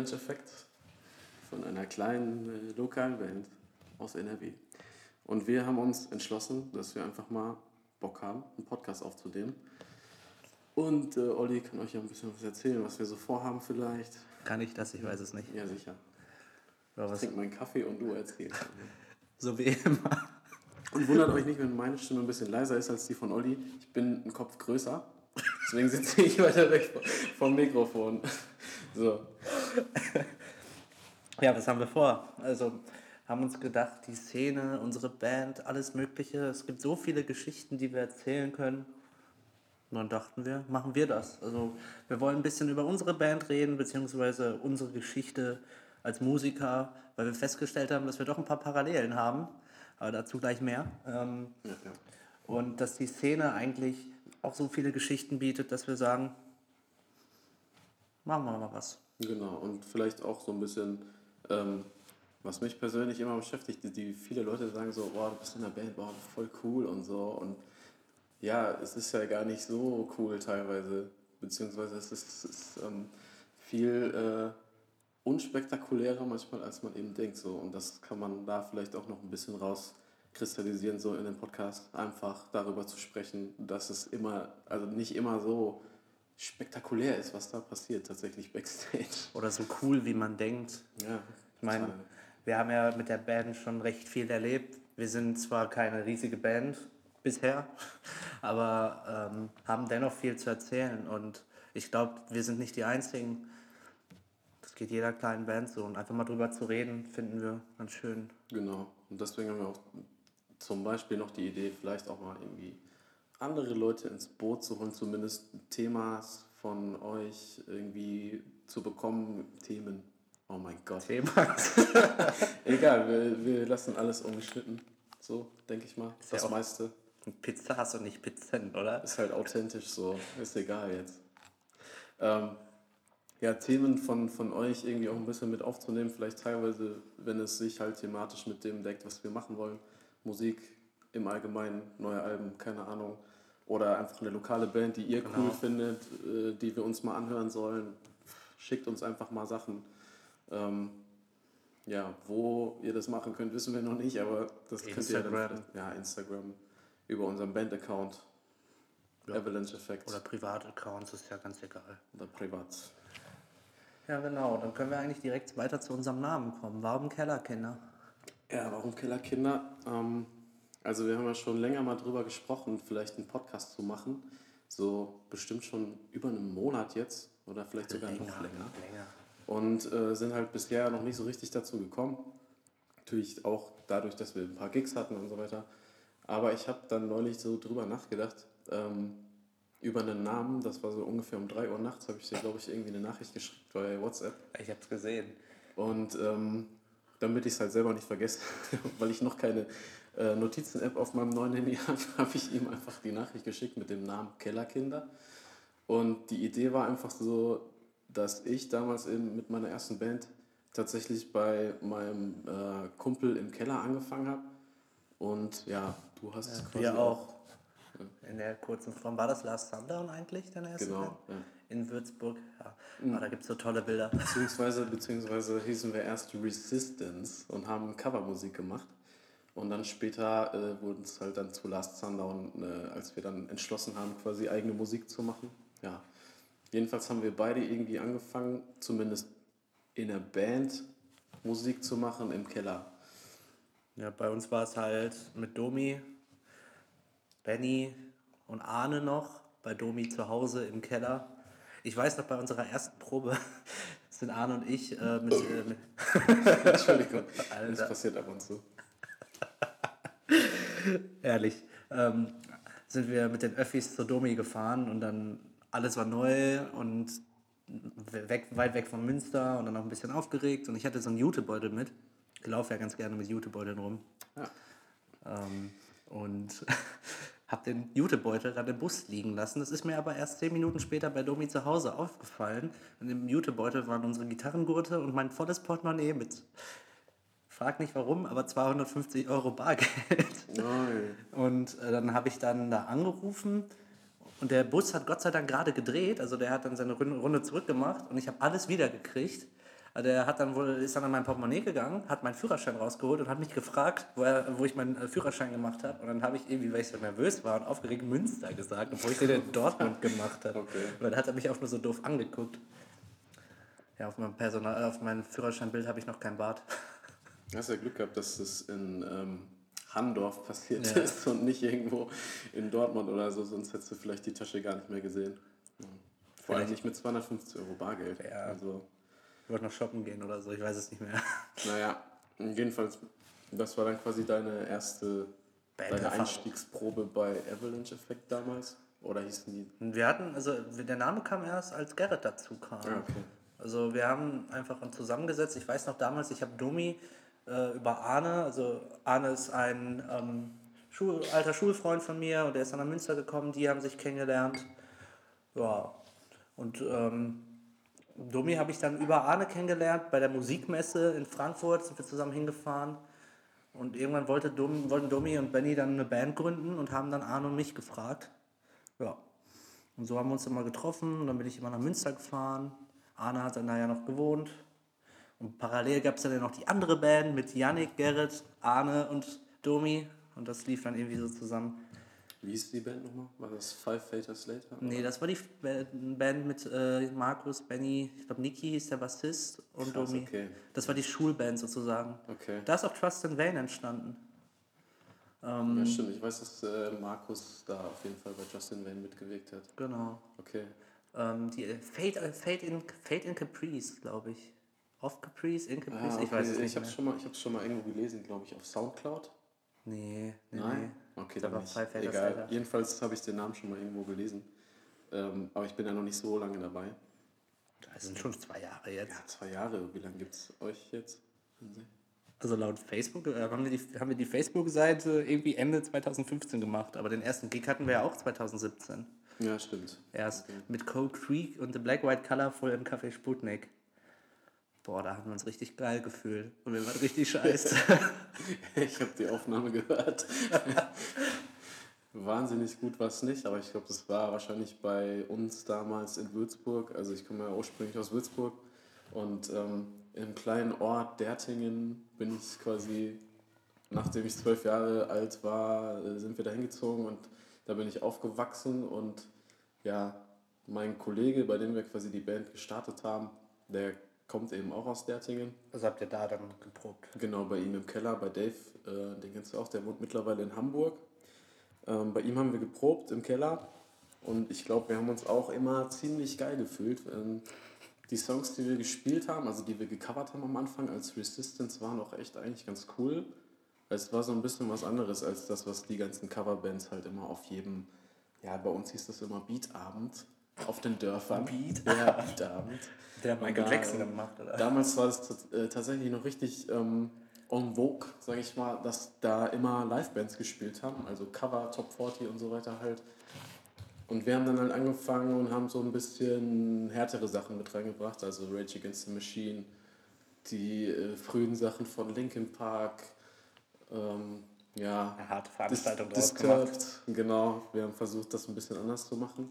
Avalanche Effect, von einer kleinen äh, lokalen Band aus NRW. Und wir haben uns entschlossen, dass wir einfach mal Bock haben, einen Podcast aufzunehmen. Und äh, Olli kann euch ja ein bisschen was erzählen, was wir so vorhaben vielleicht. Kann ich das? Ich weiß es nicht. Ja, sicher. Ja, Ich was, trinke meinen Kaffee und du erzählst. so wie immer. Und wundert euch nicht, wenn meine Stimme ein bisschen leiser ist als die von Olli. Ich bin einen Kopf größer. Deswegen sitze ich weiter weg vom Mikrofon. So. Ja, was haben wir vor? Also haben uns gedacht, die Szene, unsere Band, alles Mögliche. Es gibt so viele Geschichten, die wir erzählen können. Und dann dachten wir, machen wir das. Also wir wollen ein bisschen über unsere Band reden, beziehungsweise unsere Geschichte als Musiker, weil wir festgestellt haben, dass wir doch ein paar Parallelen haben. Aber dazu gleich mehr. Ähm, und dass die Szene eigentlich auch so viele Geschichten bietet, dass wir sagen, machen wir mal was. Genau. Und vielleicht auch so ein bisschen, ähm, was mich persönlich immer beschäftigt, die, die viele Leute sagen so, boah, du bist in der Band, boah, voll cool und so. Und ja, es ist ja gar nicht so cool teilweise. Beziehungsweise es ist, es ist ähm, viel äh, unspektakulärer manchmal, als man eben denkt. So. Und das kann man da vielleicht auch noch ein bisschen rauskristallisieren, so in dem Podcast. Einfach darüber zu sprechen, dass es immer, also nicht immer so spektakulär ist, was da passiert, tatsächlich backstage. Oder so cool, wie man denkt. Ja, Ich meine, total. wir haben ja mit der Band schon recht viel erlebt. Wir sind zwar keine riesige Band bisher, aber ähm, haben dennoch viel zu erzählen. Und ich glaube, wir sind nicht die Einzigen. Das geht jeder kleinen Band so. Und einfach mal drüber zu reden, finden wir ganz schön. Genau. Und deswegen haben wir auch zum Beispiel noch die Idee, vielleicht auch mal irgendwie andere Leute ins Boot zu holen, zumindest Themas von euch irgendwie zu bekommen, Themen. Oh mein Gott. Thema. Egal, wir, wir lassen alles ungeschnitten. So, denke ich mal. ja Das auch- meiste Pizza hast du nicht Pizzen, oder? ist halt authentisch so. Ist egal jetzt. Ähm, ja, Themen von, von euch irgendwie auch ein bisschen mit aufzunehmen, vielleicht teilweise, wenn es sich halt thematisch mit dem deckt, was wir machen wollen. Musik im Allgemeinen, neue Alben, keine Ahnung. Oder einfach eine lokale Band, die ihr cool Genau. findet, äh, die wir uns mal anhören sollen. Schickt uns einfach mal Sachen. Ähm, ja, wo ihr das machen könnt, wissen wir noch nicht, aber das könnt ihr ja dann Instagram. ja, Instagram, über unseren Band-Account. Ja. Avalanche Effect Oder Privataccounts, ist ja ganz egal. oder privat. Ja, genau. Dann können wir eigentlich direkt weiter zu unserem Namen kommen. Warum Kellerkinder? Ja, warum Kellerkinder? Ähm, also wir haben ja schon länger mal drüber gesprochen, vielleicht einen Podcast zu machen. So bestimmt schon über einen Monat jetzt oder vielleicht sogar noch länger. länger. Und äh, sind halt bisher noch nicht so richtig dazu gekommen. Natürlich auch dadurch, dass wir ein paar Gigs hatten und so weiter. Aber ich habe dann neulich so drüber nachgedacht, ähm, über einen Namen, das war so ungefähr um 3 Uhr nachts, habe ich dir, glaube ich, irgendwie eine Nachricht geschickt bei WhatsApp. Ich hab's gesehen. Und ähm, damit ich es halt selber nicht vergesse, weil ich noch keine äh, Notizen-App auf meinem neuen Handy habe, habe ich ihm einfach die Nachricht geschickt mit dem Namen Kellerkinder. Und die Idee war einfach so, dass ich damals eben mit meiner ersten Band tatsächlich bei meinem äh, Kumpel im Keller angefangen habe. Und ja, du hast es quasi Wir auch. In der kurzen Form. War das Last Sundown eigentlich, deine erste Genau, Band? ja. In Würzburg. Ja. Ah, da gibt es so tolle Bilder. Beziehungsweise, beziehungsweise hießen wir erst Resistance und haben Covermusik gemacht. Und dann später äh, wurden es halt dann zu Last Sundown, äh, als wir dann entschlossen haben, quasi eigene Musik zu machen. Ja. Jedenfalls haben wir beide irgendwie angefangen, zumindest in der Band Musik zu machen im Keller. Ja, bei uns war es halt mit Domi, Benny und Arne noch. Bei Domi zu Hause im Keller. Ich weiß noch, bei unserer ersten Probe sind Arne und ich äh, mit, äh, mit Entschuldigung, das Alter. passiert ab und zu. Ehrlich. Ähm, sind wir mit den Öffis zur Domi gefahren und dann alles war neu und weg, weit weg von Münster und dann auch ein bisschen aufgeregt. Und ich hatte so einen Jutebeutel mit. Ich laufe ja ganz gerne mit Jutebeuteln rum. Ja. Ähm, und habe den Jutebeutel dann im Bus liegen lassen. Das ist mir aber erst zehn Minuten später bei Domi zu Hause aufgefallen. Und im Jutebeutel waren unsere Gitarrengurte und mein volles Portemonnaie mit, frag nicht warum, aber 250 Euro Bargeld. Nein. Und äh, dann habe ich dann da angerufen Und der Bus hat Gott sei Dank gerade gedreht, also der hat dann seine Runde zurückgemacht und ich habe alles wiedergekriegt. Also Der hat dann wohl, ist dann an mein Portemonnaie gegangen, hat meinen Führerschein rausgeholt und hat mich gefragt, wo, er, wo ich meinen äh, Führerschein gemacht habe. Und dann habe ich irgendwie, weil ich so nervös war und aufgeregt, Münster gesagt, obwohl ich den in Dortmund gemacht habe. Okay. Und dann hat er mich auch nur so doof angeguckt. Ja, auf meinem, Personal, auf meinem Führerscheinbild habe ich noch kein Bart. Du hast ja Glück gehabt, dass das in ähm, Handorf passiert Ja. ist und nicht irgendwo in Dortmund oder so, sonst hättest du vielleicht die Tasche gar nicht mehr gesehen. Ja. Vor allem nicht mit 250 Euro Bargeld. Ja. Also, Ich wollte noch shoppen gehen oder so, ich weiß es nicht mehr. naja, jedenfalls, das war dann quasi deine erste, deine. Einstiegsprobe bei Avalanche Effect damals? Oder hießen die? Wir hatten, also der Name kam erst, als Gerrit dazu kam. Ah, okay. Also wir haben einfach zusammengesetzt. Ich weiß noch damals, ich habe Domi äh, über Arne, also Arne ist ein ähm, Schul alter Schulfreund von mir und der ist dann nach Münster gekommen, die haben sich kennengelernt. Ja, und ähm, Domi habe ich dann über Arne kennengelernt, bei der Musikmesse in Frankfurt sind wir zusammen hingefahren. Und irgendwann wollte Dom, wollten Domi und Benny dann eine Band gründen und haben dann Arne und mich gefragt. Ja. Und so haben wir uns immer getroffen und dann bin ich immer nach Münster gefahren. Arne hat dann da ja noch gewohnt. Und parallel gab es dann ja noch die andere Band mit Yannick, Gerrit, Arne und Domi. Und das lief dann irgendwie so zusammen. Wie hieß die Band nochmal? War das Five Faters Later? Nee, das war die Ba- Band mit äh, Markus, Benny, ich glaube Niki hieß der Bassist und Krass, Domi. okay. Das war die Schulband sozusagen. Okay. Da ist auch Trust in Vain entstanden. Ähm, Ja, stimmt. Ich weiß, dass äh, Markus da auf jeden Fall bei Justin Wayne mitgewirkt hat. Genau. Okay. Ähm, die Fate, äh, Fate, in, Fate in Caprice, glaube ich. Off Caprice, in Caprice, Ah, okay. ich weiß es ich nicht habe mehr. schon mal, ich schon mal irgendwo gelesen, glaube ich, auf Soundcloud. Nee, nee, Nein? nee. Okay, Da dann war nicht. Egal. Jedenfalls habe ich den Namen schon mal irgendwo gelesen. Ähm, aber ich bin ja noch nicht so lange dabei. Das sind schon zwei Jahre jetzt. Ja, zwei Jahre. Wie lange gibt es euch jetzt? Also laut Facebook äh, haben wir die, haben wir die Facebook-Seite irgendwie Ende 2015 gemacht, aber den ersten Gig hatten wir ja auch 2017. Ja, stimmt. Erst mit Cold Creek und The Black White Colorful im Café Sputnik. Boah, da haben wir uns richtig geil gefühlt. Und wir waren richtig scheiße. Ich habe die Aufnahme gehört. Wahnsinnig gut war es nicht, aber ich glaube, das war wahrscheinlich bei uns damals in Würzburg. Also ich komme ja ursprünglich aus Würzburg und ähm, im kleinen Ort Dertingen bin ich quasi, nachdem ich zwölf Jahre alt war, äh, sind wir da hingezogen und da bin ich aufgewachsen und ja, mein Kollege, bei dem wir quasi die Band gestartet haben, der kommt eben auch aus Dertingen. Was habt ihr da dann geprobt? Genau, bei ihm im Keller, bei Dave, äh, den kennst du auch, der wohnt mittlerweile in Hamburg. Ähm, bei ihm haben wir geprobt im Keller und ich glaube, wir haben uns auch immer ziemlich geil gefühlt. Ähm, die Songs, die wir gespielt haben, also die wir gecovert haben am Anfang als Resistance, waren auch echt eigentlich ganz cool. Es war so ein bisschen was anderes als das, was die ganzen Coverbands halt immer auf jedem, ja, bei uns hieß das immer Beatabend auf den Dörfern. Beat? Ja, Beatabend. Der hat Michael Da, Jackson gemacht, oder? Damals war es äh, tatsächlich noch richtig ähm, en vogue, sage ich mal, dass da immer Livebands gespielt haben, also Cover, Top 40 und so weiter halt. Und wir haben dann halt angefangen und haben so ein bisschen härtere Sachen mit reingebracht, also Rage Against the Machine, die äh, frühen Sachen von Linkin Park, ähm, ja, Eine harte Dis- Veranstaltung gemacht. Disturbed, genau. Wir haben versucht, das ein bisschen anders zu machen.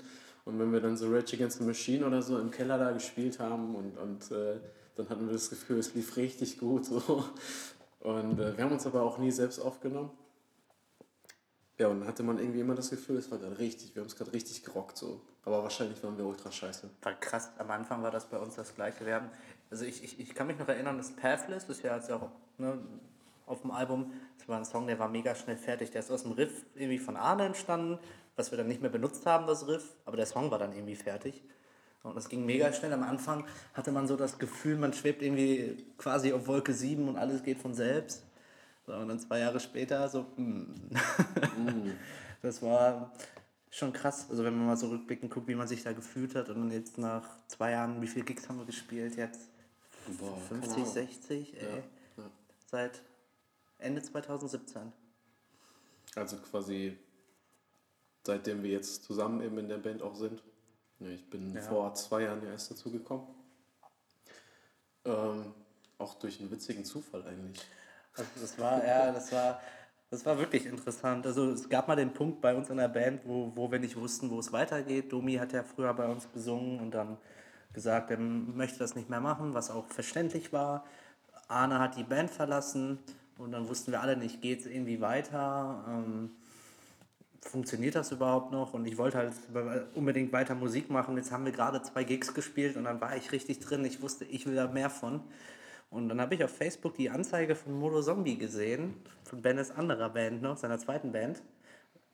Und wenn wir dann so Rage Against the Machine oder so im Keller da gespielt haben und, und äh, dann hatten wir das Gefühl, es lief richtig gut. So. Und äh, wir haben uns aber auch nie selbst aufgenommen. Ja, und dann hatte man irgendwie immer das Gefühl, es war gerade richtig, wir haben es gerade richtig gerockt so. Aber wahrscheinlich waren wir ultra scheiße. War krass, am Anfang war das bei uns das gleiche. Wir haben, also ich, ich, ich kann mich noch erinnern, das Pathless, das ist ja jetzt auch ne, auf dem Album, das war ein Song, der war mega schnell fertig. Der ist aus dem Riff irgendwie von Arne entstanden, was wir dann nicht mehr benutzt haben, das Riff, aber der Song war dann irgendwie fertig. Und das ging mega schnell. Am Anfang hatte man so das Gefühl, man schwebt irgendwie quasi auf Wolke 7 und alles geht von selbst. So, und dann zwei Jahre später so, mm. das war schon krass. Also wenn man mal so rückblickend guckt, wie man sich da gefühlt hat und dann jetzt nach zwei Jahren, wie viele Gigs haben wir gespielt jetzt? Boah, keine 50, Ahnung. 60, ey. Ja. Seit Ende 2017. Also quasi seitdem wir jetzt zusammen eben in der Band auch sind. Ich bin Ja. vor zwei Jahren ja erst dazugekommen. Ähm, auch durch einen witzigen Zufall eigentlich. Also das war, ja, das war, Das war wirklich interessant. Also es gab mal den Punkt bei uns in der Band, wo, wo wir nicht wussten, wo es weitergeht. Domi hat ja früher bei uns gesungen und dann gesagt, er möchte das nicht mehr machen, was auch verständlich war. Arne hat die Band verlassen und dann wussten wir alle nicht, geht es irgendwie weiter, ähm, funktioniert das überhaupt noch? Und ich wollte halt unbedingt weiter Musik machen. Jetzt haben wir gerade zwei Gigs gespielt und dann war ich richtig drin. Ich wusste, ich will da mehr von. Und dann habe ich auf Facebook die Anzeige von Modo Zombie gesehen, von Bennes anderer Band noch, seiner zweiten Band,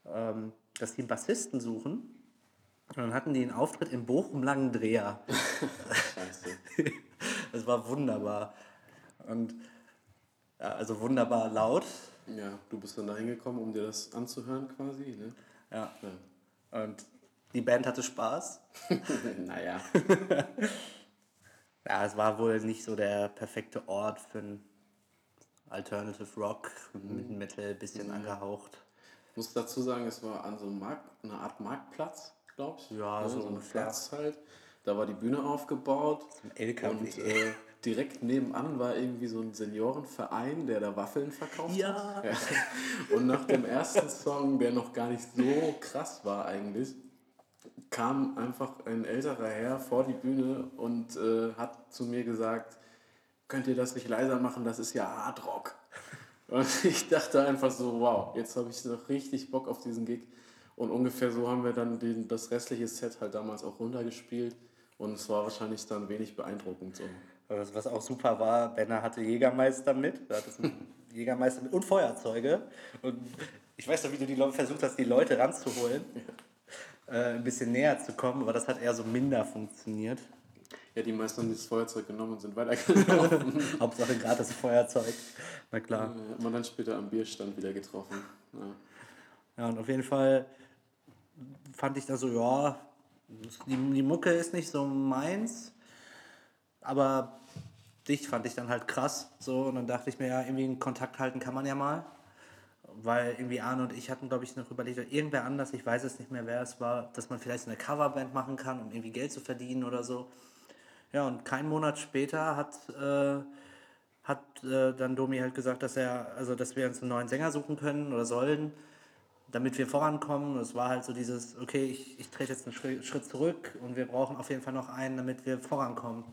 ähm, dass die einen Bassisten suchen. Und dann hatten die einen Auftritt im Bochum Langendreher. Scheiße. das war wunderbar. Und ja, also wunderbar laut. Ja, du bist dann da hingekommen, um dir das anzuhören quasi, ne? Ja. ja. Und die Band hatte Spaß. naja. Ja, es war wohl nicht so der perfekte Ort für ein Alternative Rock mhm. mit Metal, bisschen mhm. angehaucht. Ich muss dazu sagen, es war an so einem Markt, eine Art Marktplatz, glaube ich. Ja, ja, so, so ein Platz halt. Da war die Bühne aufgebaut. Ein LKW. Und äh, direkt nebenan war irgendwie so ein Seniorenverein, der da Waffeln verkauft ja. hat. Und nach dem ersten Song, der noch gar nicht so krass war eigentlich, kam einfach ein älterer Herr vor die Bühne und äh, hat zu mir gesagt, könnt ihr das nicht leiser machen, das ist ja Hardrock. Und ich dachte einfach so, wow, jetzt habe ich noch richtig Bock auf diesen Gig. Und ungefähr so haben wir dann den, das restliche Set halt damals auch runtergespielt. Und es war wahrscheinlich dann wenig beeindruckend. So. Was auch super war, Benner hatte Jägermeister mit. Da hat Jägermeister mit und Feuerzeuge. Und ich weiß noch, wie du die versucht hast, die Leute ranzuholen. Äh, ein bisschen näher zu kommen, aber das hat eher so minder funktioniert. Ja, die meisten haben dieses Feuerzeug genommen und sind weitergelaufen. Hauptsache gratis Feuerzeug. Na klar. Ja, hat man dann später am Bierstand wieder getroffen. Ja. ja, und auf jeden Fall fand ich da so, ja, die, die Mucke ist nicht so meins, aber dich fand ich dann halt krass. So, und dann dachte ich mir, ja, irgendwie einen Kontakt halten kann man ja mal weil irgendwie Arne und ich hatten, glaube ich, noch überlegt, oder irgendwer anders, ich weiß es nicht mehr, wer es war, dass man vielleicht eine Coverband machen kann, um irgendwie Geld zu verdienen oder so. Ja, und keinen Monat später hat, äh, hat äh, dann Domi halt gesagt, dass er, also dass wir uns einen neuen Sänger suchen können oder sollen, damit wir vorankommen. Es war halt so dieses, okay, ich, ich trete jetzt einen Schritt zurück und wir brauchen auf jeden Fall noch einen, damit wir vorankommen.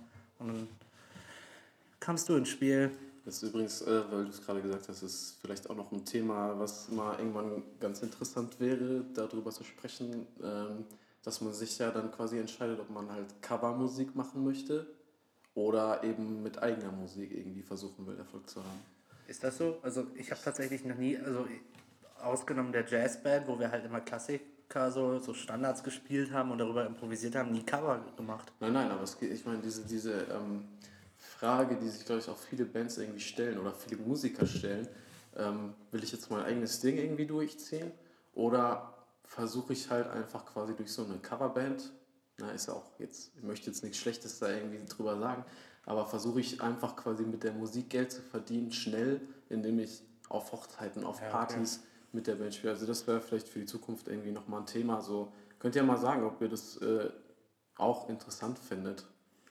Und dann kamst du ins Spiel. Das ist übrigens, äh, weil du es gerade gesagt hast, ist vielleicht auch noch ein Thema, was mal irgendwann ganz interessant wäre, darüber zu sprechen, ähm, dass man sich ja dann quasi entscheidet, ob man halt Covermusik machen möchte oder eben mit eigener Musik irgendwie versuchen will, Erfolg zu haben. Ist das so? Also ich habe tatsächlich noch nie, also ausgenommen der Jazzband, wo wir halt immer Klassiker, so, so Standards gespielt haben und darüber improvisiert haben, nie Cover gemacht. Nein, nein, aber es geht, ich meine, diese, diese ähm, Frage, die sich, glaube ich, auch viele Bands irgendwie stellen oder viele Musiker stellen. Ähm, will ich jetzt mein eigenes Ding irgendwie durchziehen oder versuche ich halt einfach quasi durch so eine Coverband, na, ist ja auch jetzt, ich möchte jetzt nichts Schlechtes da irgendwie drüber sagen, aber versuche ich einfach quasi mit der Musik Geld zu verdienen, schnell, indem ich auf Hochzeiten, auf Partys okay. Mit der Band spiele. Also das wäre vielleicht für die Zukunft irgendwie nochmal ein Thema. So, könnt ihr mal sagen, ob ihr das äh, auch interessant findet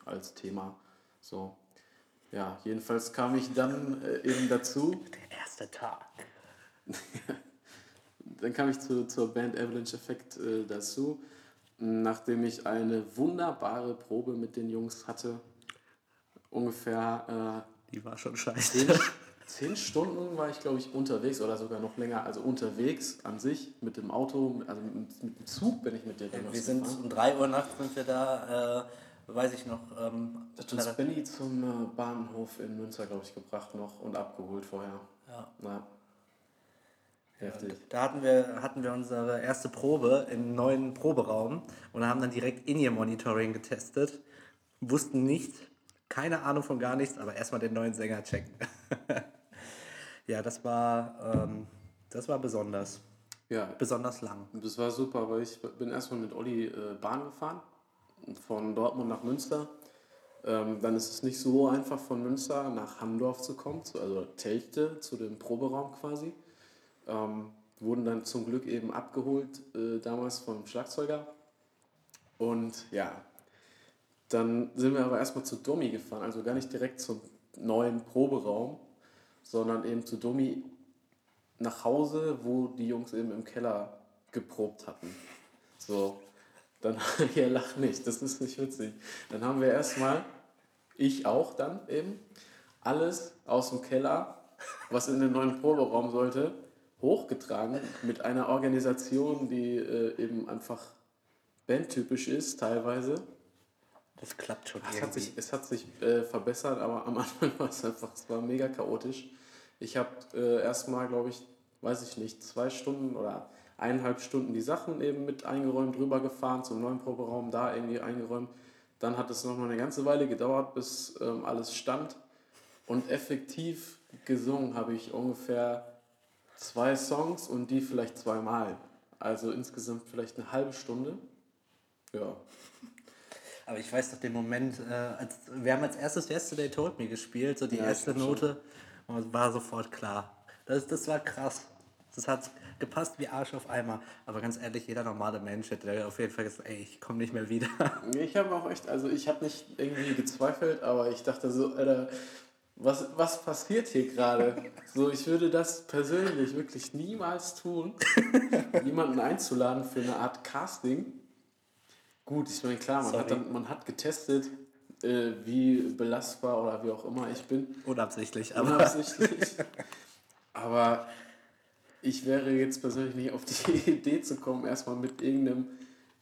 als Thema. So, ja, jedenfalls kam ich dann äh, eben dazu. Der erste Tag. dann kam ich zu, zur Band Avalanche Effect äh, dazu, nachdem ich eine wunderbare Probe mit den Jungs hatte. Ungefähr. Äh, Die war schon scheiße. Zehn, Stunden war ich, glaube ich, unterwegs oder sogar noch länger. Also unterwegs an sich mit dem Auto, also mit, mit dem Zug bin ich mit dir. Ja, wir sind um 3 Uhr nachts sind wir da äh, weiß ich noch. Ähm, hat uns Benny zum äh, Bahnhof in Münster, glaube ich, gebracht noch und abgeholt vorher. Ja. ja. Heftig. da hatten wir, hatten wir unsere erste Probe im neuen Proberaum und haben dann direkt In-Ear-Monitoring getestet. Wussten nicht, keine Ahnung von gar nichts, aber erstmal den neuen Sänger checken. ja, das war, ähm, das war besonders. Ja. Besonders lang. Das war super, weil ich bin erstmal mit Olli äh, Bahn gefahren von Dortmund nach Münster. Ähm, dann ist es nicht so einfach von Münster nach Hamdorf zu kommen, zu, also Telchte, zu dem Proberaum quasi. Ähm, wurden dann zum Glück eben abgeholt, äh, damals vom Schlagzeuger. Und ja, dann sind wir aber erstmal zu Domi gefahren, also gar nicht direkt zum neuen Proberaum, sondern eben zu Domi nach Hause, wo die Jungs eben im Keller geprobt hatten. So, dann, ihr lacht nicht, das ist nicht witzig. Dann haben wir erstmal, ich auch dann eben, alles aus dem Keller, was in den neuen Proberaum sollte, hochgetragen mit einer Organisation, die äh, eben einfach bandtypisch ist teilweise. Das klappt schon Es hat sich, es hat sich äh, verbessert, aber am Anfang war es einfach, es war mega chaotisch. Ich habe äh, erstmal, glaube ich, weiß ich nicht, zwei Stunden oder eineinhalb Stunden die Sachen eben mit eingeräumt, rübergefahren zum neuen Proberaum, da irgendwie eingeräumt. Dann hat es noch mal eine ganze Weile gedauert, bis ähm, alles stand. Und effektiv gesungen habe ich ungefähr zwei Songs und die vielleicht zweimal. Also insgesamt vielleicht eine halbe Stunde. Ja. Aber ich weiß doch den Moment, äh, als, wir haben als erstes Yesterday Told Me gespielt, so die Ja, erste glaub schon. Note, und war sofort klar. Das, das war krass. Das hat gepasst wie Arsch auf Eimer. Aber ganz ehrlich, jeder normale Mensch hätte auf jeden Fall gesagt, ey, ich komme nicht mehr wieder. Ich habe auch echt, also ich habe nicht irgendwie gezweifelt, aber ich dachte so, Alter, was, was passiert hier gerade? So, ich würde das persönlich wirklich niemals tun, jemanden einzuladen für eine Art Casting. Gut, ich meine, klar, man hat, dann, man hat getestet, äh, wie belastbar oder wie auch immer ich bin. Unabsichtlich, aber Unabsichtlich. Aber ich wäre jetzt persönlich nicht auf die Idee zu kommen, erstmal mit irgendeinem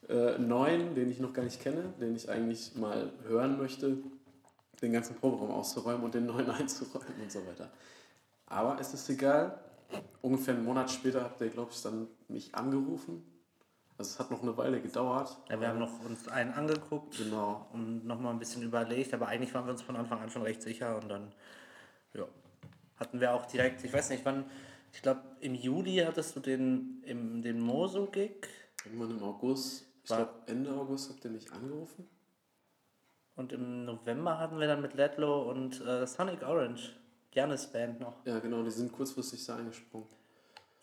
äh, neuen, den ich noch gar nicht kenne, den ich eigentlich mal hören möchte, den ganzen Proberaum auszuräumen und den neuen einzuräumen und so weiter. Aber es ist egal. Ungefähr einen Monat später habt ihr, glaube ich, dann mich angerufen. Also es hat noch eine Weile gedauert. ja, wir haben noch uns einen angeguckt Genau. und nochmal ein bisschen überlegt, aber eigentlich waren wir uns von Anfang an schon recht sicher und dann, ja, hatten wir auch direkt, ich weiß nicht wann, ich glaube im Juli hattest du den, im, den Mosu-Gig Irgendwann im August, ich glaube Ende August habt ihr mich angerufen. und im November hatten wir dann mit Ledlow und äh, Sonic Orange, Janis Band noch. Ja, genau, die sind kurzfristig da eingesprungen.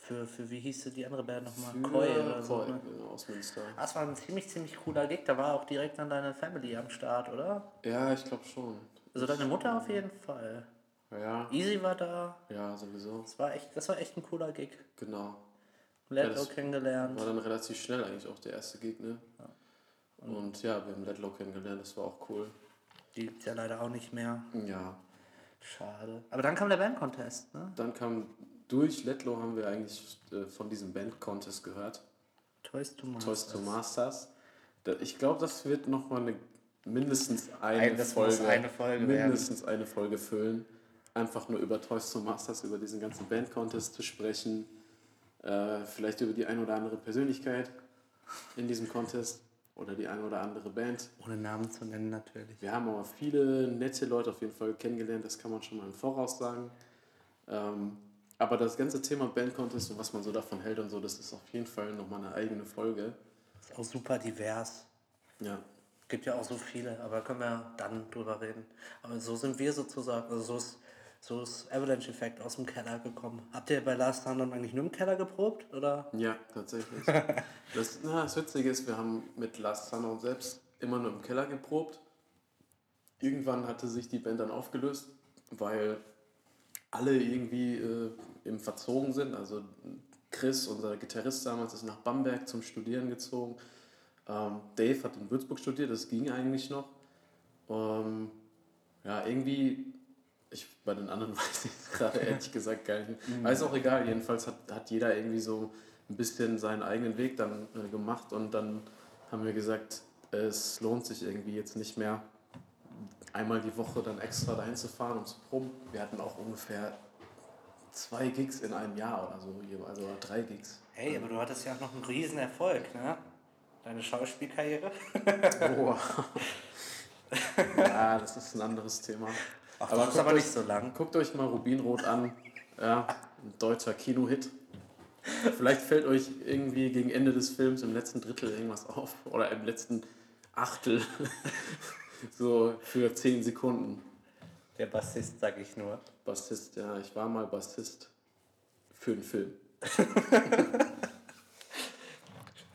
Für, für wie hieß die andere Band nochmal? Koi oder so. Koi, Ne? genau, aus Münster. Ah, Das war ein ziemlich, ziemlich cooler Gig. Da war auch direkt dann deine Family am Start, oder? Ja, ich glaube schon. Also deine Mutter auf jeden Fall. Ja, Easy war da. ja, sowieso. Das war echt, das war echt ein cooler Gig. Genau. Ledlow das kennengelernt. War dann relativ schnell eigentlich auch der erste Gig, ne? Und ja, wir haben Ledlow kennengelernt, das war auch cool. Die gibt's ja leider auch nicht mehr. Ja, Schade. Aber dann kam der Band-Contest, ne? dann kam durch Ledlow haben wir eigentlich äh, von diesem Band-Contest gehört. Toys to Masters. Toys to Masters. Ich glaube, das wird nochmal eine, mindestens eine Ein- Folge, eine Folge werden. mindestens eine Folge füllen. Einfach nur über Toys to Masters, über diesen ganzen Band-Contest zu sprechen. Äh, vielleicht über die ein oder andere Persönlichkeit in diesem Contest oder die ein oder andere Band. Ohne Namen zu nennen natürlich. Wir haben aber viele nette Leute auf jeden Fall kennengelernt, das kann man schon mal im Voraus sagen. Ähm, aber das ganze Thema Band Contest und was man so davon hält und so, das ist auf jeden Fall nochmal eine eigene Folge. Ist auch super divers. Ja, Gibt ja auch so viele, aber können wir dann drüber reden. Aber so sind wir sozusagen, also so ist, so ist Avalanche Effect aus dem Keller gekommen. Habt ihr bei Last Tandem eigentlich nur im Keller geprobt? Oder? ja, tatsächlich. das, na, das Witzige ist, wir haben mit Last Sundown selbst immer nur im Keller geprobt. Irgendwann hatte sich die Band dann aufgelöst, weil alle irgendwie äh, eben verzogen sind. Also Chris, unser Gitarrist damals, ist nach Bamberg zum Studieren gezogen. Ähm, Dave hat in Würzburg studiert, das ging eigentlich noch. Ähm, ja, irgendwie, ich, bei den anderen weiß ich gerade ehrlich gesagt gar nicht. mehr. Ist auch egal, jedenfalls hat, hat jeder irgendwie so ein bisschen seinen eigenen Weg dann äh, gemacht und dann haben wir gesagt, es lohnt sich irgendwie jetzt nicht mehr, einmal die Woche dann extra dahin zu fahren, um zu proben. Wir hatten auch ungefähr zwei Gigs in einem Jahr oder so, also drei Gigs. Hey, aber du hattest ja auch noch einen riesen Erfolg, ne? Deine Schauspielkarriere. Oh. ja, das ist ein anderes Thema. Ach, das ist aber euch- nicht so lang. Guckt euch mal Rubinrot an. Ja, ein deutscher Kinohit. Vielleicht fällt euch irgendwie gegen Ende des Films im letzten Drittel irgendwas auf. Oder im letzten Achtel. So für 10 Sekunden. Der Bassist, sag ich nur. Bassist, ja, ich war mal Bassist für einen Film.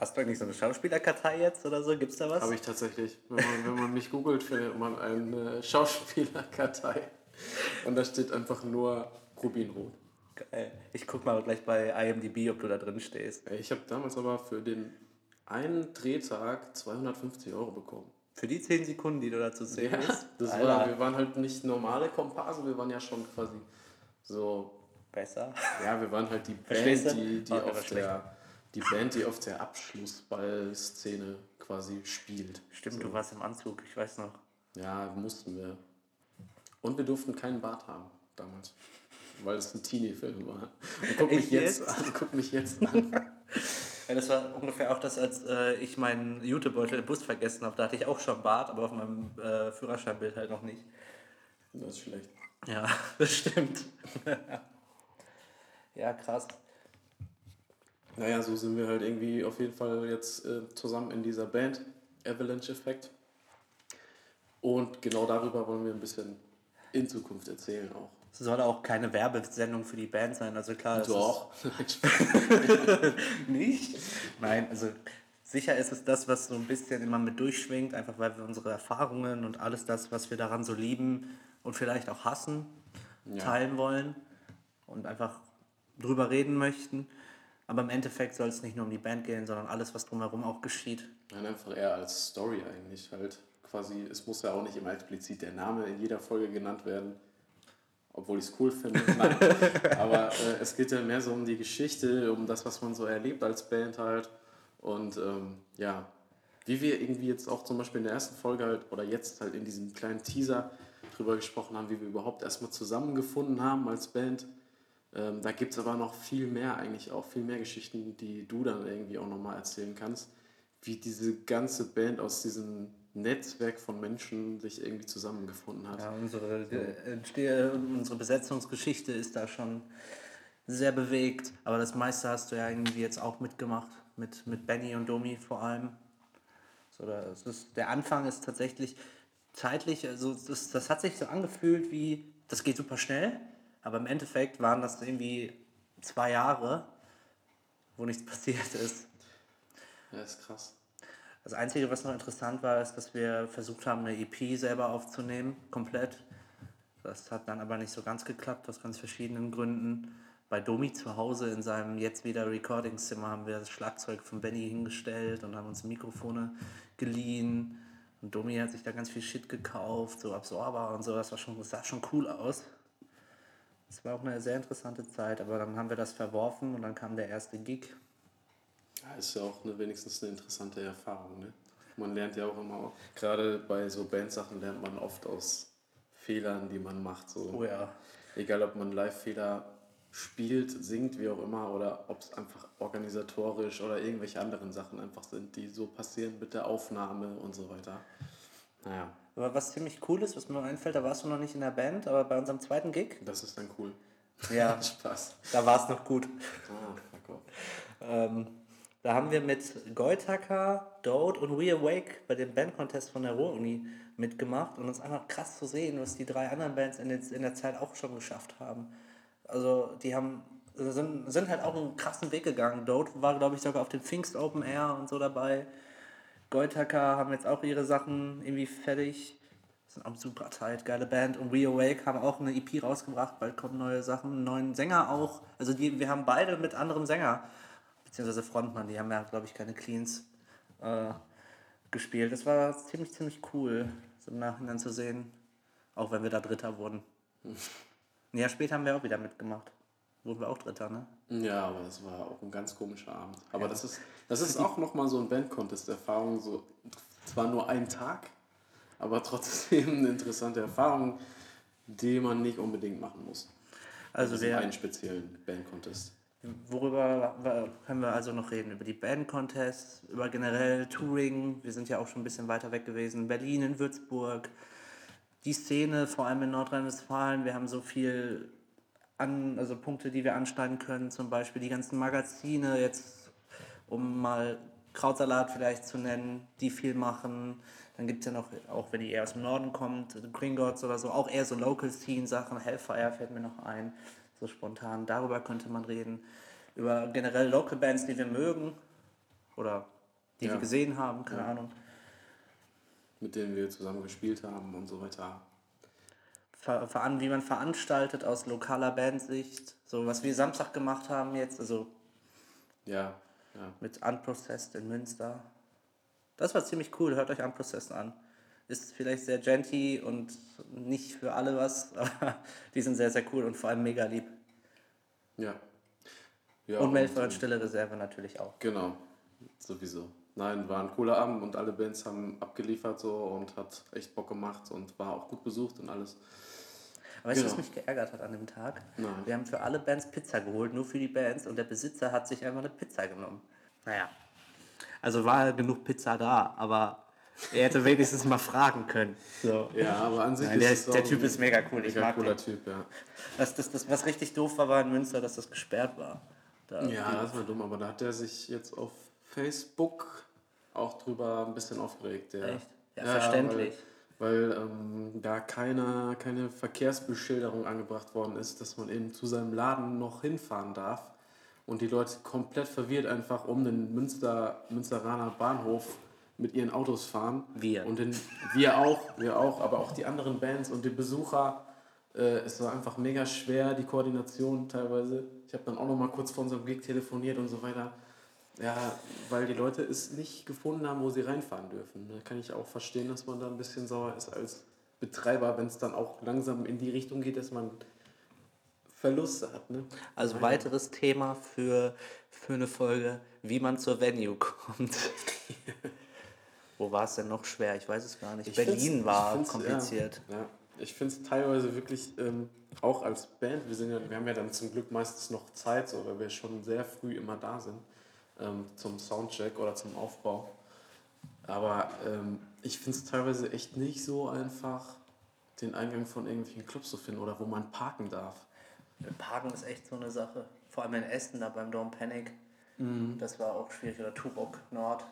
Hast du eigentlich so eine Schauspielerkartei jetzt oder so? Gibt's da was? Habe ich tatsächlich. Wenn man, wenn man mich googelt, findet man eine Schauspielerkartei. Und da steht einfach nur Rubinrot. Geil. Ich guck mal gleich bei IMDb, ob du da drin stehst. Ich habe damals aber für den einen Drehtag 250 Euro bekommen. Für die 10 Sekunden, die du dazu sehen Ja, bist. das Alter, war, wir waren halt nicht normale Komparsen, wir waren ja schon quasi so, besser. ja, wir waren halt die Band, die, die, auf der, die Band, die auf der Abschlussball-Szene quasi spielt. Stimmt, du warst im Anzug, ich weiß noch. Ja, mussten wir. Und wir durften keinen Bart haben damals, weil es ein Teenie-Film war. Und guck mich jetzt, jetzt? an, guck mich jetzt an. Ja, das war ungefähr auch das, als äh, ich meinen Jutebeutel im Bus vergessen habe. Da hatte ich auch schon Bart, aber auf meinem äh, Führerscheinbild halt noch nicht. Das ist schlecht. Ja, das stimmt. ja, krass. Naja, so sind wir halt irgendwie auf jeden Fall jetzt äh, zusammen in dieser Band, Avalanche Effect. Und genau darüber wollen wir ein bisschen in Zukunft erzählen auch. Es soll auch keine Werbesendung für die Band sein, also klar. es Doch. Ist nicht? Nein, also sicher ist es das, was so ein bisschen immer mit durchschwingt, einfach weil wir unsere Erfahrungen und alles das, was wir daran so lieben und vielleicht auch hassen, Ja. teilen wollen und einfach drüber reden möchten. Aber im Endeffekt soll es nicht nur um die Band gehen, sondern alles, was drumherum auch geschieht. Nein, einfach eher als Story eigentlich halt. Quasi, es muss ja auch nicht immer explizit der Name in jeder Folge genannt werden. Obwohl ich es cool finde. Nein. Aber äh, es geht ja mehr so um die Geschichte, um das, was man so erlebt als Band halt. Und ähm, ja, wie wir irgendwie jetzt auch zum Beispiel in der ersten Folge halt oder jetzt halt in diesem kleinen Teaser drüber gesprochen haben, wie wir überhaupt erstmal zusammengefunden haben als Band. Ähm, da gibt es aber noch viel mehr eigentlich auch, viel mehr Geschichten, die du dann irgendwie auch nochmal erzählen kannst, wie diese ganze Band aus diesem Netzwerk von Menschen sich irgendwie zusammengefunden hat. Ja, unsere, äh, entstehe- unsere Besetzungsgeschichte ist da schon sehr bewegt, aber das meiste hast du ja irgendwie jetzt auch mitgemacht, mit, mit Benny und Domi vor allem. So, das ist, der Anfang ist tatsächlich zeitlich, also das, das hat sich so angefühlt wie, das geht super schnell, aber im Endeffekt waren das irgendwie zwei Jahre, wo nichts passiert ist. Ja, ist krass. Das Einzige, was noch interessant war, ist, dass wir versucht haben, eine EP selber aufzunehmen, komplett. Das hat dann aber nicht so ganz geklappt, aus ganz verschiedenen Gründen. Bei Domi zu Hause in seinem jetzt wieder Recordingzimmer haben wir das Schlagzeug von Benny hingestellt und haben uns Mikrofone geliehen. Und Domi hat sich da ganz viel Shit gekauft, so Absorber und so. Das, war schon, das sah schon cool aus. Es war auch eine sehr interessante Zeit, aber dann haben wir das verworfen und dann kam der erste Gig. Ja, ist ja auch eine, wenigstens eine interessante Erfahrung. Ne? Man lernt ja auch immer, auch, gerade bei so Bandsachen lernt man oft aus Fehlern, die man macht. So. Oh ja. Egal, ob man Live-Fehler spielt, singt, wie auch immer, oder ob es einfach organisatorisch oder irgendwelche anderen Sachen einfach sind, die so passieren mit der Aufnahme und so weiter. Naja, Aber was ziemlich cool ist, was mir einfällt, da warst du noch nicht in der Band, aber bei unserem zweiten Gig, das ist dann cool. ja, Spaß. da war es noch gut. Ah, fuck off. Ähm, da haben wir mit Goitaka, Dode und We Awake bei dem Bandcontest von der Ruhr-Uni mitgemacht und uns einfach krass zu sehen, was die drei anderen Bands in, den, in der Zeit auch schon geschafft haben. Also die haben sind, sind halt auch einen krassen Weg gegangen. Dode war, glaube ich, sogar auf dem Pfingst Open Air und so dabei. Goitaka haben jetzt auch ihre Sachen irgendwie fertig. Sind auch super tight, geile Band. Und We Awake haben auch eine EP rausgebracht, bald kommen neue Sachen, neuen Sänger auch. Also die, wir haben beide mit anderem Sänger, beziehungsweise Frontmann, die haben ja, glaube ich, keine Cleans äh, gespielt. Das war ziemlich, ziemlich cool, so im Nachhinein zu sehen. Auch wenn wir da Dritter wurden. Ein Jahr später haben wir auch wieder mitgemacht. Wurden wir auch Dritter, ne? Ja, aber das war auch ein ganz komischer Abend. Aber das ist, das ist auch nochmal so ein Band-Contest-Erfahrung. So, zwar nur ein Tag, aber trotzdem eine interessante Erfahrung, die man nicht unbedingt machen muss. Also Diesen wir, einen speziellen Band-Contest. Worüber können wir also noch reden? Über die Band-Contests, über generell Touring. Wir sind ja auch schon ein bisschen weiter weg gewesen. Berlin, in Würzburg. Die Szene, vor allem in Nordrhein-Westfalen. Wir haben so viel an, also Punkte, die wir anschneiden können. Zum Beispiel die ganzen Magazine, jetzt um mal Krautsalat vielleicht zu nennen, die viel machen. Dann gibt es ja noch, auch wenn die eher aus dem Norden kommt, Gringotts oder so, auch eher so Local-Scene-Sachen. Hellfire fällt mir noch ein, so spontan. Darüber könnte man reden. Über generell Local-Bands, die wir mögen oder die Ja. wir gesehen haben, keine Ja. Ahnung. mit denen wir zusammen gespielt haben und so weiter. ver veran wie man veranstaltet aus lokaler Bandsicht. So was wir Samstag gemacht haben jetzt, also Ja, ja. mit Unprocessed in Münster. Das war ziemlich cool, hört euch Unprocessed an. Ist vielleicht sehr genty und nicht für alle was, aber die sind sehr, sehr cool und vor allem mega lieb. Ja. ja Und Melford ähm, Stille Reserve natürlich auch. Genau, sowieso. Nein, war ein cooler Abend und alle Bands haben abgeliefert so und hat echt Bock gemacht und war auch gut besucht und alles. Aber weißt du, was Genau. mich geärgert hat an dem Tag? Nein. Wir haben für alle Bands Pizza geholt, nur für die Bands und der Besitzer hat sich einfach eine Pizza genommen. Naja. Also war genug Pizza da, aber er hätte wenigstens mal fragen können. So. Ja, aber an sich Nein, der, ist, der auch Typ ist mega cool. Ich Mega mag cooler den. Typ, ja. Das, das, das, was richtig doof war, war in Münster, dass das gesperrt war. Da, Ja, das war dumm, aber da hat er sich jetzt auf Facebook auch drüber ein bisschen aufgeregt. Ja, Echt? Ja, verständlich. Weil, weil ähm, da keine, keine Verkehrsbeschilderung angebracht worden ist, dass man eben zu seinem Laden noch hinfahren darf. Und die Leute komplett verwirrt einfach um den Münster, Münsteraner Bahnhof mit ihren Autos fahren. Wir. Und den, wir auch, wir auch, aber auch die anderen Bands und die Besucher. Äh, es war einfach mega schwer, die Koordination teilweise. Ich habe dann auch noch mal kurz vor unserem Gig telefoniert und so weiter. Ja, weil die Leute es nicht gefunden haben, wo sie reinfahren dürfen. Da kann ich auch verstehen, dass man da ein bisschen sauer ist als Betreiber, wenn es dann auch langsam in die Richtung geht, dass man Verluste hat. Ne? Also weiteres Thema für, für eine Folge, wie man zur Venue kommt. Wo war es denn noch schwer? Ich weiß es gar nicht. Ich Berlin war kompliziert. Ja, ja. Ich finde es teilweise wirklich, ähm, auch als Band, wir, sind ja, wir haben ja dann zum Glück meistens noch Zeit, so, weil wir schon sehr früh immer da sind ähm, zum Soundcheck oder zum Aufbau. Aber ähm, ich finde es teilweise echt nicht so einfach, den Eingang von irgendwelchen Clubs zu finden oder wo man parken darf. Parken ist echt so eine Sache. Vor allem in Essen, da beim Dome Panic. Mhm. Das war auch schwierig. Oder Turok Nord.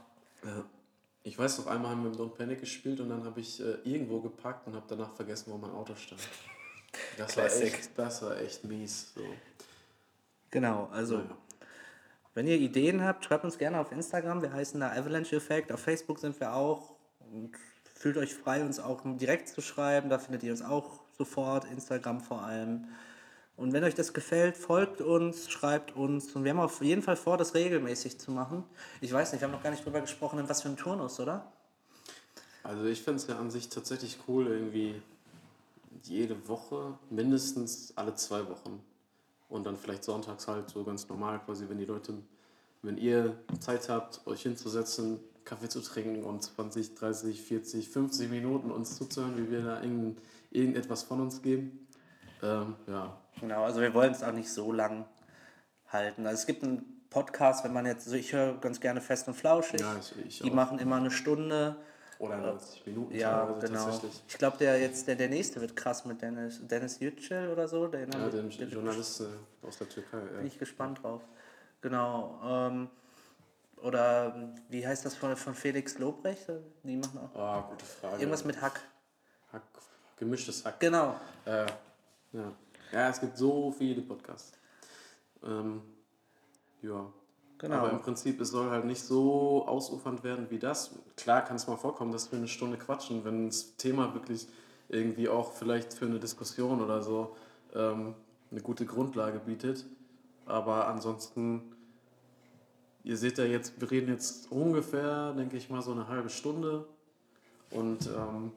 Ja. Ich weiß noch, einmal haben wir im Don't Panic gespielt und dann habe ich äh, irgendwo geparkt und habe danach vergessen, wo mein Auto stand. Das war, echt, das war echt mies. So. Genau, also Naja. wenn ihr Ideen habt, schreibt uns gerne auf Instagram. Wir heißen da Avalanche Effect. Auf Facebook sind wir auch. Und fühlt euch frei, uns auch direkt zu schreiben. Da findet ihr uns auch sofort. Instagram vor allem. Und wenn euch das gefällt, folgt uns, schreibt uns. Und wir haben auf jeden Fall vor, das regelmäßig zu machen. Ich weiß nicht, wir haben noch gar nicht drüber gesprochen, in was für ein Turnus, oder? Also ich finde es ja an sich tatsächlich cool, irgendwie jede Woche, mindestens alle zwei Wochen. Und dann vielleicht sonntags halt so ganz normal, quasi, wenn die Leute, wenn ihr Zeit habt, euch hinzusetzen, Kaffee zu trinken und 20, 30, 40, 50 Minuten uns zuzuhören, wie wir da irgend, irgendetwas von uns geben. Ähm, ja, Genau, also wir wollen es auch nicht so lang halten. Also es gibt einen Podcast, wenn man jetzt, also ich höre ganz gerne Fest und Flauschig. Ja, ich- Die auch. machen immer eine Stunde. oder 90 Minuten Ja, teilweise genau. tatsächlich. Ich glaube, der jetzt, der, der nächste wird krass mit Dennis, Dennis Yücel oder so. Den Ja, den den- Journalist äh, aus der Türkei. Bin Ja. ich gespannt drauf. Genau. Ähm, oder wie heißt das von, von Felix Lobrecht? Die machen auch Ah, gute Frage. irgendwas mit Hack. Hack, gemischtes Hack. Genau. Äh, ja. ja, es gibt so viele Podcasts. Ähm, ja. Genau. Aber im Prinzip, es soll halt nicht so ausufernd werden wie das. Klar kann es mal vorkommen, dass wir eine Stunde quatschen, wenn das Thema wirklich irgendwie auch vielleicht für eine Diskussion oder so ähm, eine gute Grundlage bietet. Aber ansonsten, ihr seht ja jetzt, wir reden jetzt ungefähr, denke ich mal, so eine halbe Stunde. Und ähm,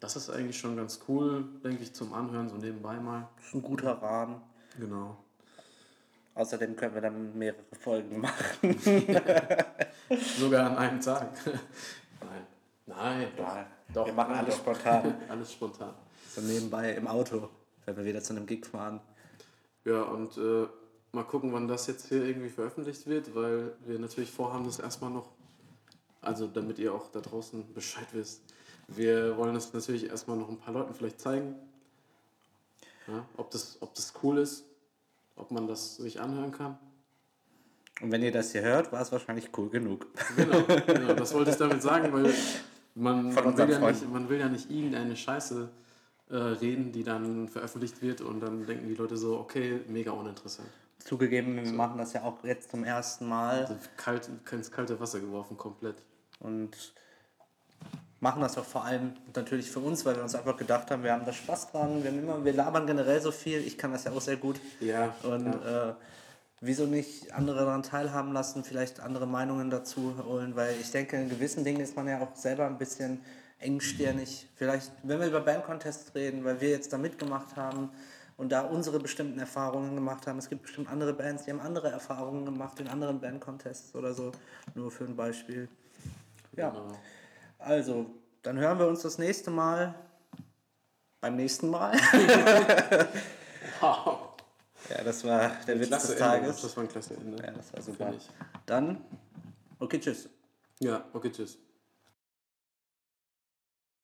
das ist eigentlich schon ganz cool, denke ich, zum Anhören, so nebenbei mal. Das ist ein guter Rahmen. Genau. Außerdem können wir dann mehrere Folgen machen. Sogar an einem Tag. Nein. Nein, doch. doch. wir machen nein, alles spontan. alles spontan. So nebenbei im Auto, wenn wir wieder zu einem Gig fahren. Ja, und äh, mal gucken, wann das jetzt hier irgendwie veröffentlicht wird, weil wir natürlich vorhaben, das erstmal noch, also damit ihr auch da draußen Bescheid wisst, wir wollen das natürlich erstmal noch ein paar Leuten vielleicht zeigen, ja, ob, das, ob das cool ist, ob man das sich anhören kann. Und wenn ihr das hier hört, war es wahrscheinlich cool genug. Genau, genau, das wollte ich damit sagen, weil man, man, will, ja nicht, man will ja nicht irgendeine Scheiße äh, reden, die dann veröffentlicht wird und dann denken die Leute so, okay, mega uninteressant. Zugegeben, wir machen das ja auch jetzt zum ersten Mal. Also kalt, ins kalte Wasser geworfen, komplett. Und machen das auch vor allem natürlich für uns, weil wir uns einfach gedacht haben, wir haben da Spaß dran, wir, haben immer, wir labern generell so viel, ich kann das ja auch sehr gut. Ja, Und äh, wieso nicht andere daran teilhaben lassen, vielleicht andere Meinungen dazu holen, weil ich denke, in gewissen Dingen ist man ja auch selber ein bisschen engstirnig. Vielleicht, wenn wir über Bandcontests reden, weil wir jetzt da mitgemacht haben und da unsere bestimmten Erfahrungen gemacht haben. Es gibt bestimmt andere Bands, die haben andere Erfahrungen gemacht in anderen Bandcontests oder so, nur für ein Beispiel. Ja. Genau. Also, dann hören wir uns das nächste Mal beim nächsten Mal. Wow. Ja, das war der Witz des. Tages. Das war ein klasse Ende. Ja, das war super. Dann, okay, tschüss. Ja, okay, tschüss.